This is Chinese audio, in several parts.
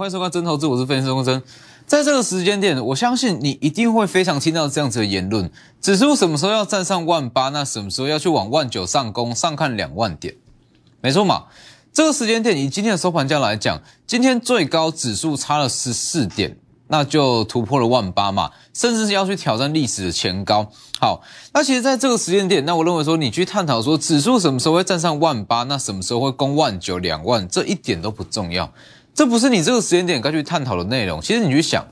欢迎收看真投资，我是分析师龚真。在这个时间点，我相信你一定会非常听到这样子的言论：指数什么时候要站上万八？那什么时候要去往万九上攻，上看两万点？没错嘛，这个时间点以今天的收盘价来讲，今天最高指数差了十四点，那就突破了万八嘛，甚至是要去挑战历史的前高。好，那其实在这个时间点，那我认为说你去探讨说指数什么时候会站上万八，那什么时候会攻万九、两万，这一点都不重要。这不是你这个时间点该去探讨的内容。其实你去想，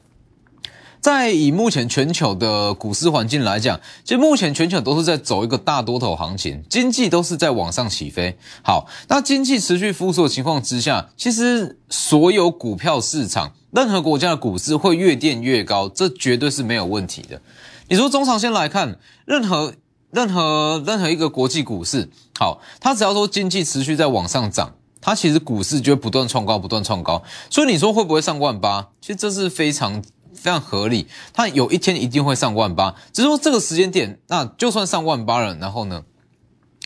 在以目前全球的股市环境来讲，其实目前全球都是在走一个大多头行情，经济都是在往上起飞。好，那经济持续复苏的情况之下，其实所有股票市场，任何国家的股市会越垫越高，这绝对是没有问题的。你说中长线来看，任何任何任何一个国际股市，好，它只要说经济持续在往上涨。它其实股市就会不断创高，不断创高，所以你说会不会上万八？其实这是非常非常合理，它有一天一定会上万八，只是说这个时间点，那就算上万八了，然后呢，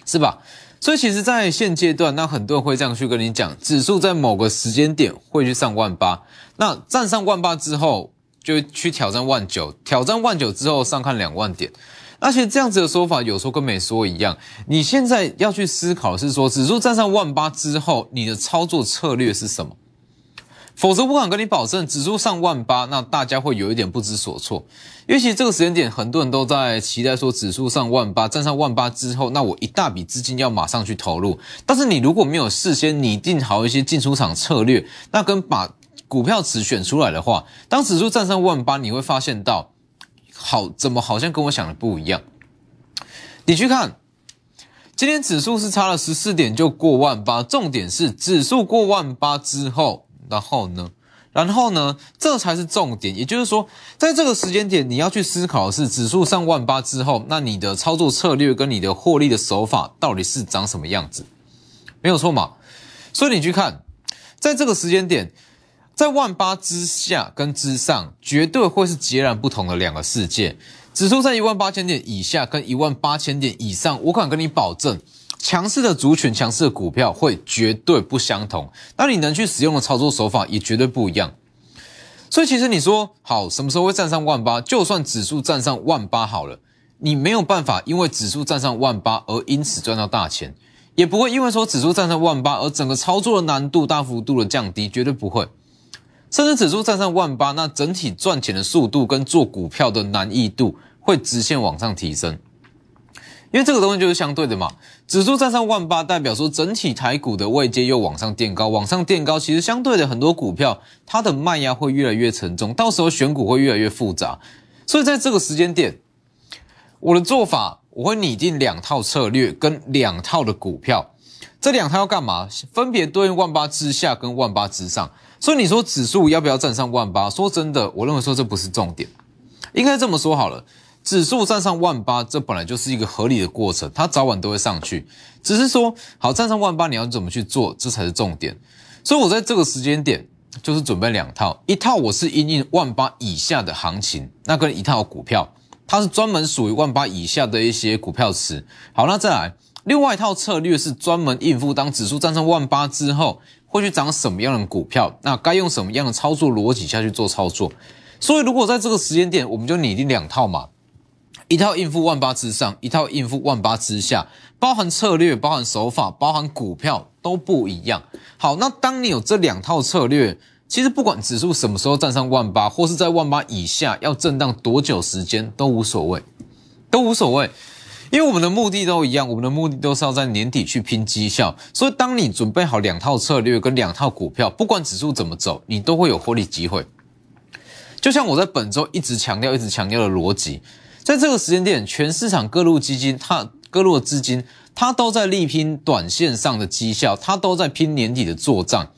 是吧？所以其实，在现阶段，那很多人会这样去跟你讲，指数在某个时间点会去上万八，那站上万八之后，就去挑战万九，挑战万九之后上看两万点。而且这样子的说法，有时候跟没说一样。你现在要去思考是说，指数站上万八之后，你的操作策略是什么？否则，不敢跟你保证，指数上万八，那大家会有一点不知所措。因为其实这个时间点，很多人都在期待说，指数上万八，站上万八之后，那我一大笔资金要马上去投入。但是你如果没有事先拟定好一些进出场策略，那跟把股票池选出来的话，当指数站上万八，你会发现到。好，怎么好像跟我想的不一样？你去看，今天指数是差了十四点就过万八，重点是指数过万八之后，然后呢，然后呢，这才是重点。也就是说，在这个时间点，你要去思考的是指数上万八之后，那你的操作策略跟你的获利的手法到底是长什么样子？没有错嘛？所以你去看，在这个时间点。在万八之下跟之上，绝对会是截然不同的两个世界。指数在一万八千点以下跟一万八千点以上，我敢跟你保证，强势的族群、强势的股票会绝对不相同。那你能去使用的操作手法也绝对不一样。所以，其实你说好什么时候会站上万八？就算指数站上万八好了，你没有办法因为指数站上万八而因此赚到大钱，也不会因为说指数站上万八而整个操作的难度大幅度的降低，绝对不会。甚至指数站上万八，那整体赚钱的速度跟做股票的难易度会直线往上提升，因为这个东西就是相对的嘛。指数站上万八，代表说整体台股的位阶又往上垫高，往上垫高，其实相对的很多股票它的卖压会越来越沉重，到时候选股会越来越复杂。所以在这个时间点，我的做法我会拟定两套策略跟两套的股票，这两套要干嘛？分别对应万八之下跟万八之上。所以你说指数要不要站上万八？说真的，我认为说这不是重点，应该这么说好了。指数站上万八，这本来就是一个合理的过程，它早晚都会上去。只是说，好站上万八，你要怎么去做，这才是重点。所以我在这个时间点，就是准备两套，一套我是因应万八以下的行情，那跟一套股票，它是专门属于万八以下的一些股票池。好，那再来，另外一套策略是专门应付当指数站上万八之后。会去涨什么样的股票？那该用什么样的操作逻辑下去做操作？所以，如果在这个时间点，我们就拟定两套嘛，一套应付万八之上，一套应付万八之下，包含策略、包含手法、包含股票都不一样。好，那当你有这两套策略，其实不管指数什么时候站上万八，或是在万八以下要震荡多久时间都无所谓，都无所谓。因为我们的目的都一样，我们的目的都是要在年底去拼绩效，所以当你准备好两套策略跟两套股票，不管指数怎么走，你都会有获利机会。就像我在本周一直强调、一直强调的逻辑，在这个时间点，全市场各路基金、它各路的资金，它都在力拼短线上的绩效，它都在拼年底的做账，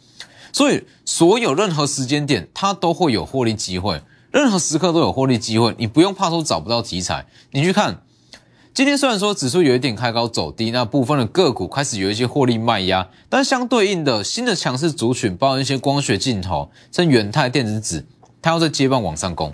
所以所有任何时间点，它都会有获利机会，任何时刻都有获利机会，你不用怕说找不到题材，你去看。今天虽然说指数有一点开高走低，那部分的个股开始有一些获利卖压，但相对应的新的强势族群，包含一些光学镜头、像元泰电子纸，它要在接棒往上攻。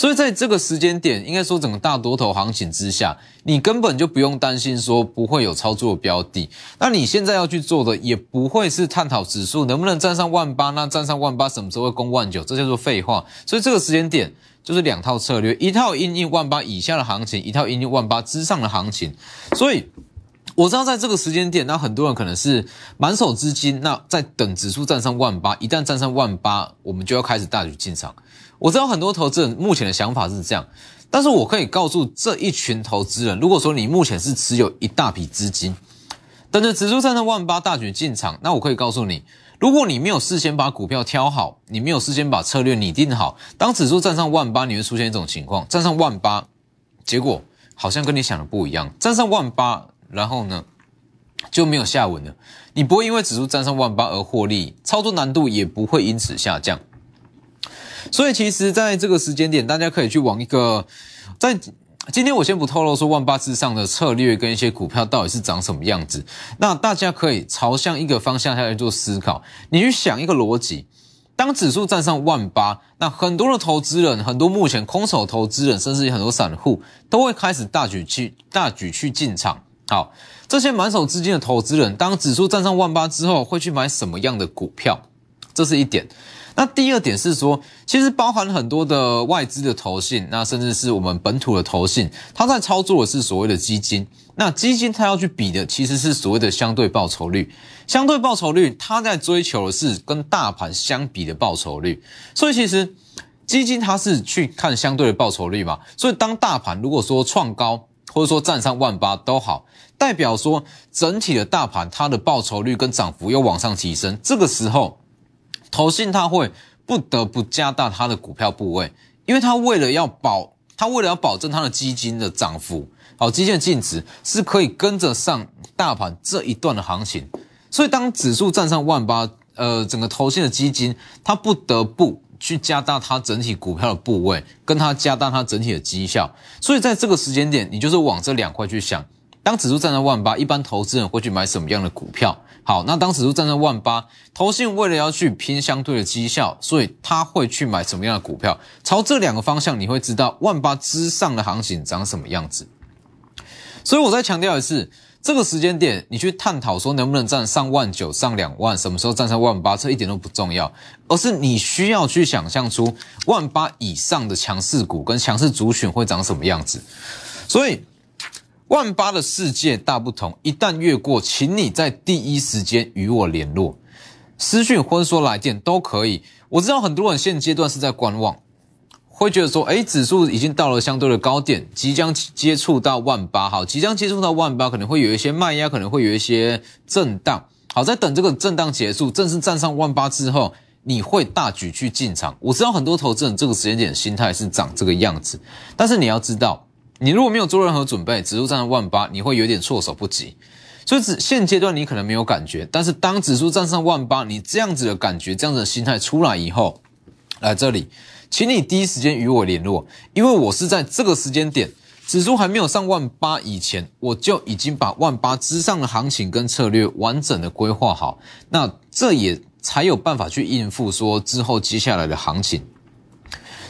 所以在这个时间点，应该说整个大多头行情之下，你根本就不用担心说不会有操作标的。那你现在要去做的，也不会是探讨指数能不能站上万八，那站上万八什么时候会攻万九，这叫做废话。所以这个时间点就是两套策略，一套应应万八以下的行情，一套应应万八之上的行情。所以。我知道在这个时间点，那很多人可能是满手资金，那在等指数站上万八，一旦站上万八，我们就要开始大举进场。我知道很多投资人目前的想法是这样，但是我可以告诉这一群投资人，如果说你目前是持有一大笔资金，等着指数站上万八大举进场，那我可以告诉你，如果你没有事先把股票挑好，你没有事先把策略拟定好，当指数站上万八，你会出现一种情况，站上万八，结果好像跟你想的不一样，站上万八。然后呢，就没有下文了。你不会因为指数站上万八而获利，操作难度也不会因此下降。所以，其实在这个时间点，大家可以去往一个，在今天我先不透露说万八之上的策略跟一些股票到底是长什么样子。那大家可以朝向一个方向下来做思考。你去想一个逻辑：当指数站上万八，那很多的投资人，很多目前空手投资人，甚至很多散户，都会开始大举去大举去进场。好，这些满手资金的投资人，当指数站上万八之后，会去买什么样的股票？这是一点。那第二点是说，其实包含很多的外资的投信，那甚至是我们本土的投信，它在操作的是所谓的基金。那基金它要去比的，其实是所谓的相对报酬率。相对报酬率，它在追求的是跟大盘相比的报酬率。所以其实基金它是去看相对的报酬率嘛。所以当大盘如果说创高，或者说站上万八都好，代表说整体的大盘它的报酬率跟涨幅又往上提升，这个时候，投信它会不得不加大它的股票部位，因为它为了要保，它为了要保证它的基金的涨幅，好，基金的净值是可以跟着上大盘这一段的行情，所以当指数站上万八，呃，整个投信的基金它不得不。去加大它整体股票的部位，跟它加大它整体的绩效，所以在这个时间点，你就是往这两块去想。当指数站在万八，一般投资人会去买什么样的股票？好，那当指数站在万八，投信为了要去拼相对的绩效，所以他会去买什么样的股票？朝这两个方向，你会知道万八之上的行情长什么样子。所以我再强调一次。这个时间点，你去探讨说能不能站上万九、上两万，什么时候站上万八，这一点都不重要，而是你需要去想象出万八以上的强势股跟强势族群会长什么样子。所以，万八的世界大不同，一旦越过，请你在第一时间与我联络，私讯或者说来电都可以。我知道很多人现阶段是在观望。会觉得说，哎，指数已经到了相对的高点，即将接触到万八，好，即将接触到万八，可能会有一些卖压，可能会有一些震荡，好，在等这个震荡结束，正式站上万八之后，你会大举去进场。我知道很多投资人这个时间点心态是长这个样子，但是你要知道，你如果没有做任何准备，指数站上万八，你会有点措手不及。所以，指现阶段你可能没有感觉，但是当指数站上万八，你这样子的感觉，这样子的心态出来以后，来这里。请你第一时间与我联络，因为我是在这个时间点，指数还没有上万八以前，我就已经把万八之上的行情跟策略完整的规划好，那这也才有办法去应付说之后接下来的行情。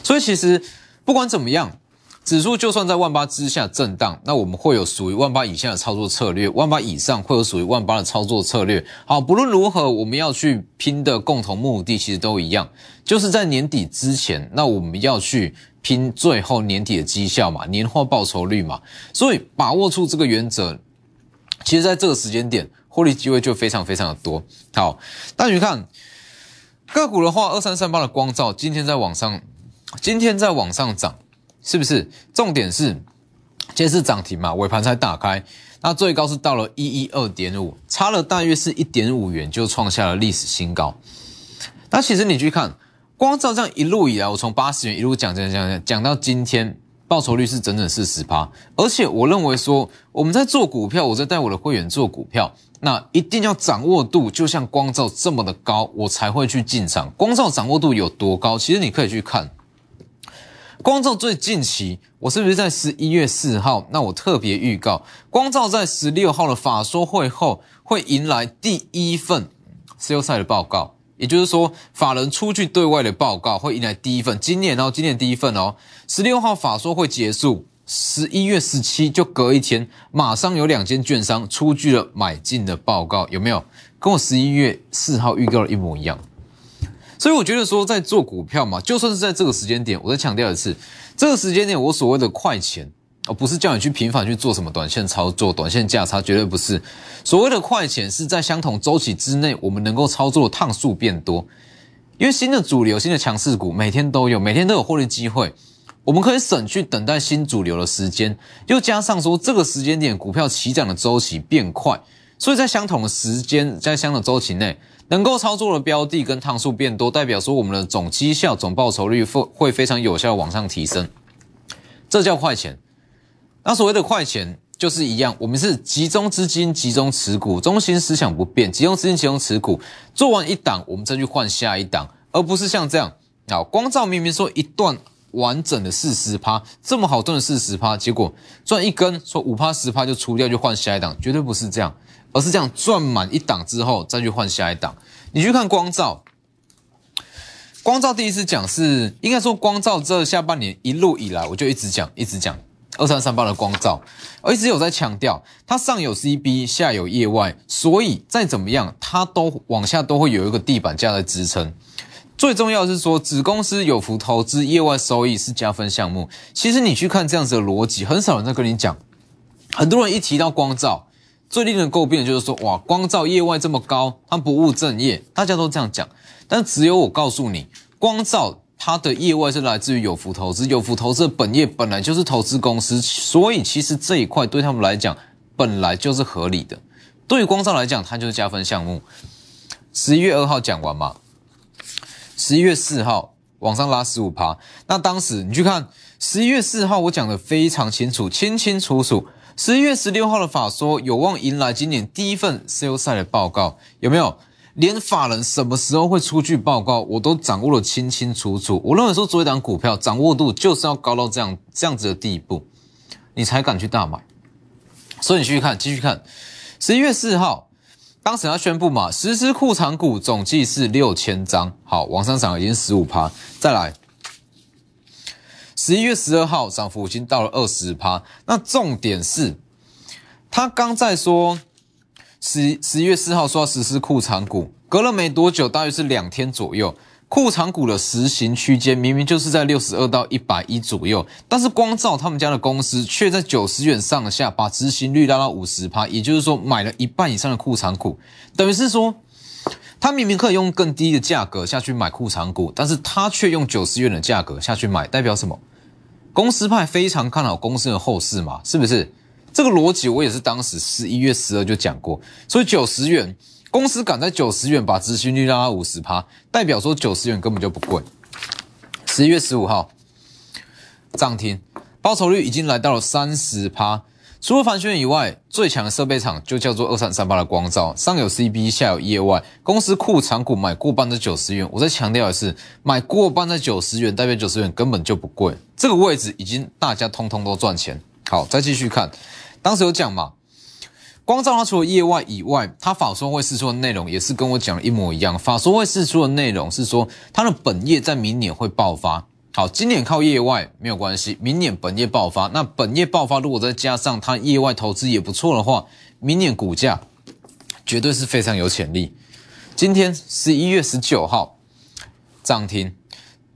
所以其实不管怎么样。指数就算在万八之下震荡，那我们会有属于万八以下的操作策略，万八以上会有属于万八的操作策略。好，不论如何，我们要去拼的共同目的其实都一样，就是在年底之前，那我们要去拼最后年底的绩效嘛，年化报酬率嘛。所以把握住这个原则，其实在这个时间点，获利机会就非常非常的多。好，那你看个股的话，二三三八的光照今天在往上，今天在往上涨。是不是？重点是，今天是涨停嘛？尾盘才打开，那最高是到了一一二点五，差了大约是一点五元，就创下了历史新高。那其实你去看，光照这样一路以来，我从八十元一路讲讲讲讲讲到今天，报酬率是整整四十趴。而且我认为说，我们在做股票，我在带我的会员做股票，那一定要掌握度，就像光照这么的高，我才会去进场。光照掌握度有多高？其实你可以去看。光照最近期，我是不是在十一月四号？那我特别预告，光照在十六号的法说会后，会迎来第一份 sales 的报告，也就是说，法人出具对外的报告会迎来第一份，今年哦，今年第一份哦，十六号法说会结束，十一月十七就隔一天，马上有两间券商出具了买进的报告，有没有？跟我十一月四号预告的一模一样。所以我觉得说，在做股票嘛，就算是在这个时间点，我再强调一次，这个时间点我所谓的快钱。而不是叫你去频繁去做什么短线操作、短线价差，绝对不是。所谓的快钱是在相同周期之内，我们能够操作的趟数变多。因为新的主流、新的强势股每天都有，每天都有获利机会，我们可以省去等待新主流的时间，又加上说这个时间点股票起涨的周期变快，所以在相同的时间、在相同周期内，能够操作的标的跟趟数变多，代表说我们的总绩效、总报酬率会会非常有效往上提升，这叫快钱。那所谓的快钱就是一样，我们是集中资金、集中持股，中心思想不变，集中资金、集中持股，做完一档，我们再去换下一档，而不是像这样啊，光照明明说一段完整的四十趴，这么好赚的四十趴，结果赚一根说五趴十趴就出掉，就换下一档，绝对不是这样，而是这样赚满一档之后再去换下一档。你去看光照，光照第一次讲是应该说光照这下半年一路以来，我就一直讲，一直讲。二三三八的光照，我一直有在强调，它上有 CB，下有业外，所以再怎么样，它都往下都会有一个地板价的支撑。最重要的是说，子公司有福投资，业外收益是加分项目。其实你去看这样子的逻辑，很少人在跟你讲。很多人一提到光照，最令人诟病的就是说，哇，光照业外这么高，它不务正业，大家都这样讲。但只有我告诉你，光照。它的业外是来自于有福投资，有福投资的本业本来就是投资公司，所以其实这一块对他们来讲本来就是合理的。对于光照来讲，它就是加分项目。十一月二号讲完嘛，十一月四号往上拉十五趴，那当时你去看十一月四号，我讲的非常清楚，清清楚楚。十一月十六号的法说有望迎来今年第一份 sales 赛的报告，有没有？连法人什么时候会出具报告，我都掌握的清清楚楚。我认为说做一档股票，掌握度就是要高到这样这样子的地步，你才敢去大买。所以你继续看，继续看。十一月四号，当时他宣布嘛，实施库藏股总计是六千张，好，往上涨已经十五趴。再来，十一月十二号，涨幅已经到了二十趴。那重点是，他刚在说。十十一月四号说要实施库藏股，隔了没多久，大约是两天左右，库藏股的实行区间明明就是在六十二到一百一左右，但是光照他们家的公司却在九十元上下，把执行率拉到五十趴，也就是说买了一半以上的库藏股，等于是说，他明明可以用更低的价格下去买库藏股，但是他却用九十元的价格下去买，代表什么？公司派非常看好公司的后市嘛，是不是？这个逻辑我也是当时十一月十二就讲过，所以九十元公司敢在九十元把执行率拉到五十趴，代表说九十元根本就不贵。十一月十五号涨停，报酬率已经来到了三十趴。除了凡轩以外，最强的设备厂就叫做二三三八的光照，上有 CB，下有业外，公司库藏股买过半的九十元。我再强调的是，买过半的九十元，代表九十元根本就不贵。这个位置已经大家通通都赚钱。好，再继续看。当时有讲嘛，光照它除了业外以外，它法说会释出的内容也是跟我讲的一模一样。法说会释出的内容是说，它的本业在明年会爆发。好，今年靠业外没有关系，明年本业爆发。那本业爆发，如果再加上它业外投资也不错的话，明年股价绝对是非常有潜力。今天十一月十九号涨停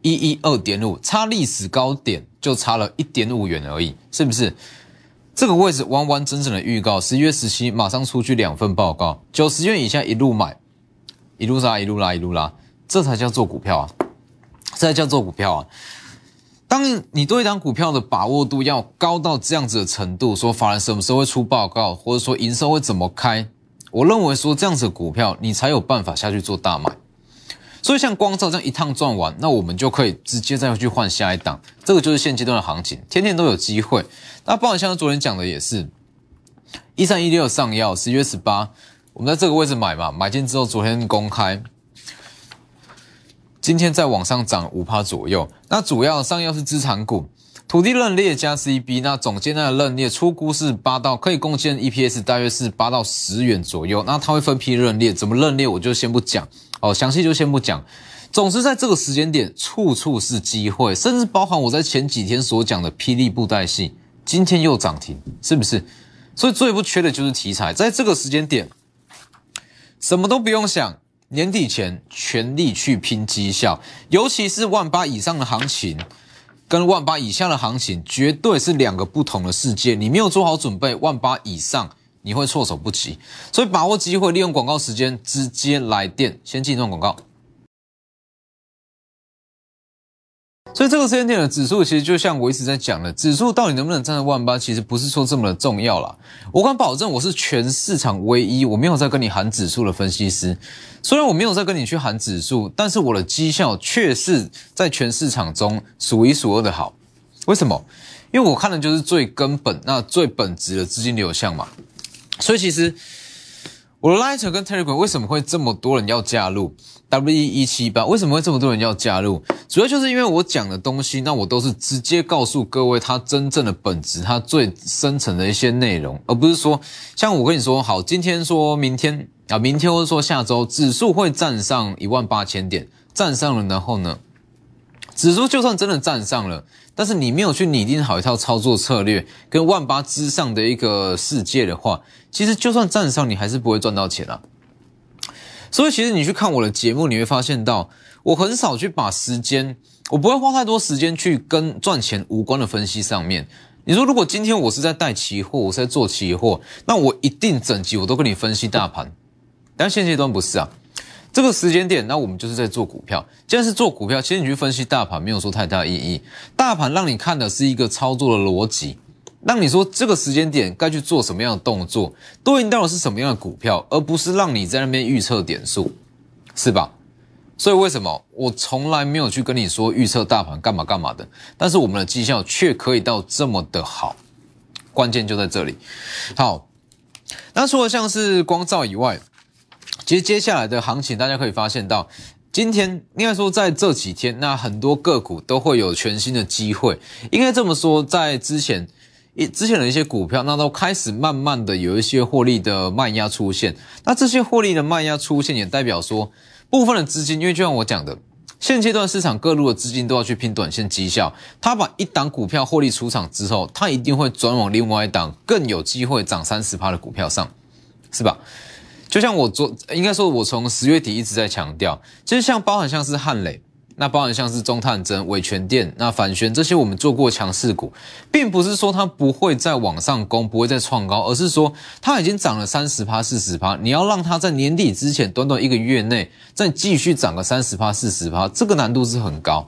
一一二点五，差历史高点就差了一点五元而已，是不是？这个位置完完整整的预告，十一月十七马上出具两份报告，九十元以下一路买，一路拉，一路拉，一路拉，这才叫做股票啊！这叫做股票啊！当你对一档股票的把握度要高到这样子的程度，说法人什么时候会出报告，或者说营收会怎么开，我认为说这样子的股票，你才有办法下去做大买。所以像光照这样一趟赚完，那我们就可以直接再去换下一档，这个就是现阶段的行情，天天都有机会。那包含像昨天讲的也是，一三一六上药，十月十八，我们在这个位置买嘛，买进之后昨天公开，今天在往上涨五趴左右。那主要上药是资产股。土地认列加 CB，那总监的认列出估是八到，可以贡献 EPS 大约是八到十元左右。那它会分批认列，怎么认列我就先不讲。哦，详细就先不讲。总之，在这个时间点，处处是机会，甚至包含我在前几天所讲的霹雳布袋戏，今天又涨停，是不是？所以最不缺的就是题材，在这个时间点，什么都不用想，年底前全力去拼绩效，尤其是万八以上的行情，跟万八以下的行情，绝对是两个不同的世界。你没有做好准备，万八以上你会措手不及。所以把握机会，利用广告时间直接来电，先进段广告。所以这个时间点的指数，其实就像我一直在讲的，指数到底能不能站在万八，其实不是说这么的重要啦。我敢保证，我是全市场唯一我没有在跟你喊指数的分析师。虽然我没有在跟你去喊指数，但是我的绩效却是在全市场中数一数二的好。为什么？因为我看的就是最根本、那最本质的资金流向嘛。所以其实我的 Lighter 跟 Telegram 为什么会这么多人要加入？W 一七八为什么会这么多人要加入？主要就是因为我讲的东西，那我都是直接告诉各位它真正的本质，它最深层的一些内容，而不是说像我跟你说，好，今天说明天啊，明天或者说下周指数会站上一万八千点，站上了，然后呢，指数就算真的站上了，但是你没有去拟定好一套操作策略，跟万八之上的一个世界的话，其实就算站上，你还是不会赚到钱啊。所以其实你去看我的节目，你会发现到我很少去把时间，我不会花太多时间去跟赚钱无关的分析上面。你说如果今天我是在带期货，我是在做期货，那我一定整集我都跟你分析大盘。但现阶段不是啊，这个时间点，那我们就是在做股票。既然是做股票，其实你去分析大盘没有说太大意义。大盘让你看的是一个操作的逻辑。让你说这个时间点该去做什么样的动作，对应到的是什么样的股票，而不是让你在那边预测点数，是吧？所以为什么我从来没有去跟你说预测大盘干嘛干嘛的，但是我们的绩效却可以到这么的好，关键就在这里。好，那除了像是光照以外，其实接下来的行情大家可以发现到，今天应该说在这几天，那很多个股都会有全新的机会，应该这么说，在之前。一之前的一些股票，那都开始慢慢的有一些获利的卖压出现。那这些获利的卖压出现，也代表说部分的资金，因为就像我讲的，现阶段市场各路的资金都要去拼短线绩效。他把一档股票获利出场之后，他一定会转往另外一档更有机会涨三十趴的股票上，是吧？就像我昨应该说，我从十月底一直在强调，其实像包含像是汉磊。那包含像是中探针、伟全电、那反旋这些，我们做过强势股，并不是说它不会再往上攻，不会再创高，而是说它已经涨了三十趴、四十趴，你要让它在年底之前短短一个月内再继续涨个三十趴、四十趴，这个难度是很高。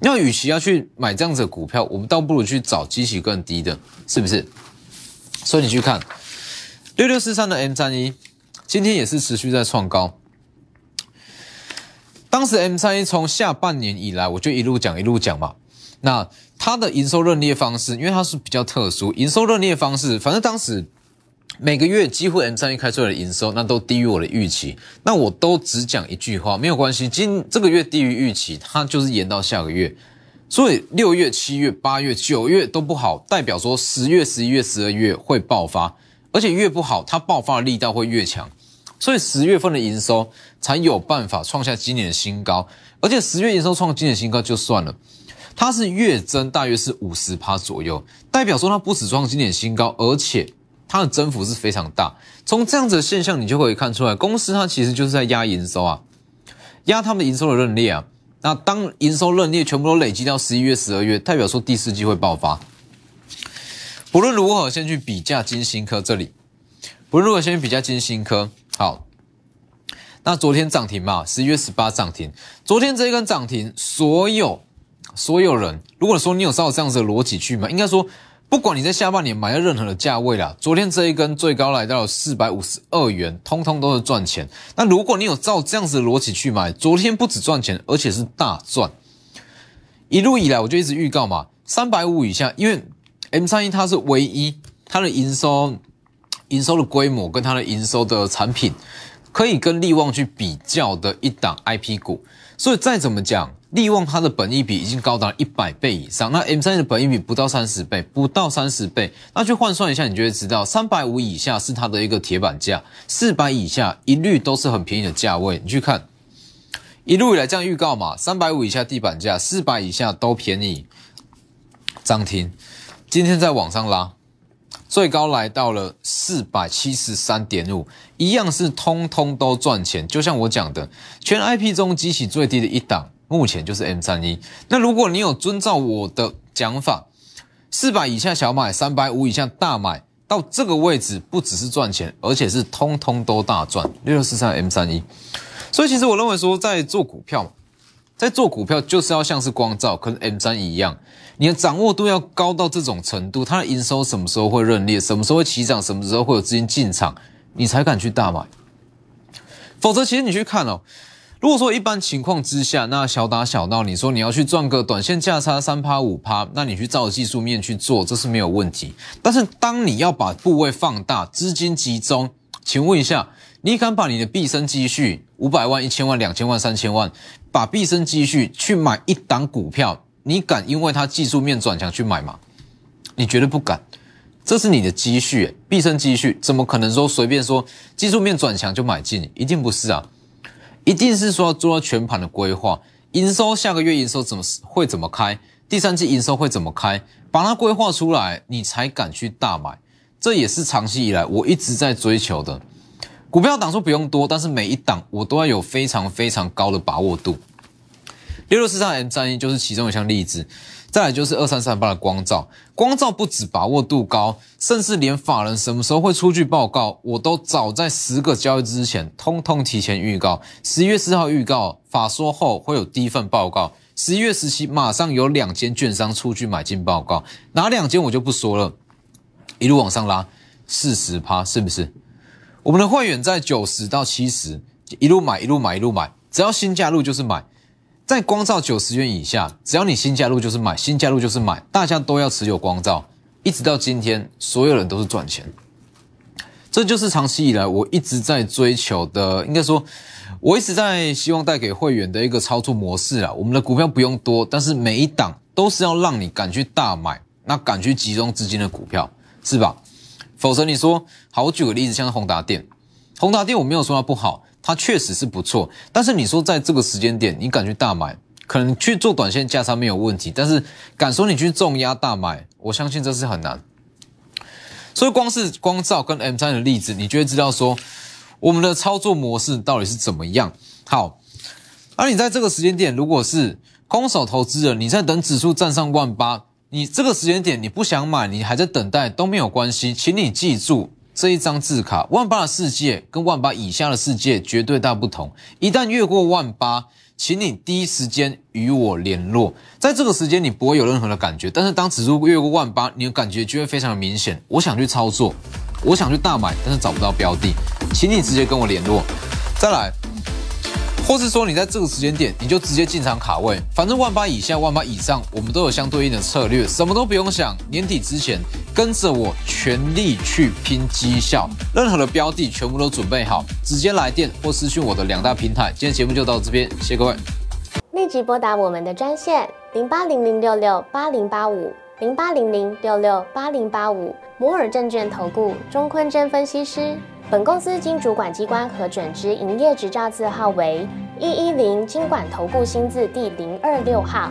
那与其要去买这样子的股票，我们倒不如去找基期更低的，是不是？所以你去看六六四三的 M 三一，今天也是持续在创高。当时 M 三一从下半年以来，我就一路讲一路讲嘛。那它的营收认列方式，因为它是比较特殊，营收认列方式，反正当时每个月几乎 M 三一开出来的营收，那都低于我的预期。那我都只讲一句话，没有关系，今这个月低于预期，它就是延到下个月。所以六月、七月、八月、九月都不好，代表说十月、十一月、十二月会爆发，而且越不好，它爆发的力道会越强。所以十月份的营收才有办法创下今年的新高，而且十月营收创今年新高就算了，它是月增大约是五十趴左右，代表说它不止创今年新高，而且它的增幅是非常大。从这样子的现象，你就可以看出来，公司它其实就是在压营收啊，压他们营收的认列啊。那当营收认列全部都累积到十一月、十二月，代表说第四季会爆发。不论如何，先去比价金星科这里，不论如何，先去比价金星科。好，那昨天涨停嘛，十一月十八涨停。昨天这一根涨停，所有所有人，如果说你有照这样子的逻辑去买，应该说，不管你在下半年买在任何的价位啦，昨天这一根最高来到了四百五十二元，通通都是赚钱。那如果你有照这样子的逻辑去买，昨天不止赚钱，而且是大赚。一路以来我就一直预告嘛，三百五以下，因为 M 三一它是唯一它的营收。营收的规模跟它的营收的产品可以跟利旺去比较的一档 IP 股。所以再怎么讲，利旺它的本益比已经高达一百倍以上，那 M 三的本益比不到三十倍，不到三十倍，那去换算一下，你就会知道，三百五以下是它的一个铁板价，四百以下一律都是很便宜的价位。你去看，一路以来这样预告嘛，三百五以下地板价，四百以下都便宜。涨停，今天在往上拉，最高来到了四百七十三点五，一样是通通都赚钱。就像我讲的，全 IP 中激起最低的一档。目前就是 M 三一，那如果你有遵照我的讲法，四百以下小买，三百五以下大买，到这个位置不只是赚钱，而且是通通都大赚。六六四三 M 三一，所以其实我认为说，在做股票，在做股票就是要像是光照跟 M 三一一样，你的掌握度要高到这种程度，它的营收什么时候会认列，什么时候会起涨，什么时候会有资金进场，你才敢去大买，否则其实你去看哦。如果说一般情况之下，那小打小闹，你说你要去赚个短线价差三趴五趴，那你去照技术面去做，这是没有问题。但是当你要把部位放大，资金集中，请问一下，你敢把你的毕生积蓄五百万、一千万、两千万、三千万，把毕生积蓄去买一档股票，你敢因为它技术面转强去买吗？你绝对不敢。这是你的积蓄，毕生积蓄，怎么可能说随便说技术面转强就买进？一定不是啊。一定是说做到全盘的规划，营收下个月营收怎么会怎么开，第三季营收会怎么开，把它规划出来，你才敢去大买。这也是长期以来我一直在追求的。股票档数不用多，但是每一档我都要有非常非常高的把握度。六六四三 M 三一就是其中一项例子。再来就是二三三八的光照，光照不止把握度高，甚至连法人什么时候会出具报告，我都早在十个交易之前，通通提前预告。十一月四号预告法说后会有第一份报告，十一月十七马上有两间券商出具买进报告，哪两间我就不说了，一路往上拉四十趴，是不是？我们的会员在九十到七十，一路买一路买一路买，只要新加入就是买。在光照九十元以下，只要你新加入就是买，新加入就是买，大家都要持有光照，一直到今天，所有人都是赚钱。这就是长期以来我一直在追求的，应该说，我一直在希望带给会员的一个操作模式啊。我们的股票不用多，但是每一档都是要让你敢去大买，那敢去集中资金的股票，是吧？否则你说，好，举个例子，像宏达电，宏达电我没有说它不好。它确实是不错，但是你说在这个时间点，你敢去大买，可能去做短线价差没有问题，但是敢说你去重压大买，我相信这是很难。所以光是光照跟 M 三的例子，你就会知道说我们的操作模式到底是怎么样。好，而你在这个时间点，如果是空手投资人，你在等指数站上万八，你这个时间点你不想买，你还在等待都没有关系，请你记住。这一张字卡，万八的世界跟万八以下的世界绝对大不同。一旦越过万八，请你第一时间与我联络。在这个时间，你不会有任何的感觉，但是当指数越过万八，你的感觉就会非常的明显。我想去操作，我想去大买，但是找不到标的，请你直接跟我联络。再来。或是说你在这个时间点你就直接进场卡位，反正万八以下、万八以上，我们都有相对应的策略，什么都不用想。年底之前跟着我全力去拼绩效，任何的标的全部都准备好，直接来电或私讯我的两大平台。今天节目就到这边，谢谢各位。立即拨打我们的专线零八零零六六八零八五零八零零六六八零八五摩尔证券投顾钟坤真分析师。本公司经主管机关核准之营业执照字号为一一零金管投顾新字第零二六号。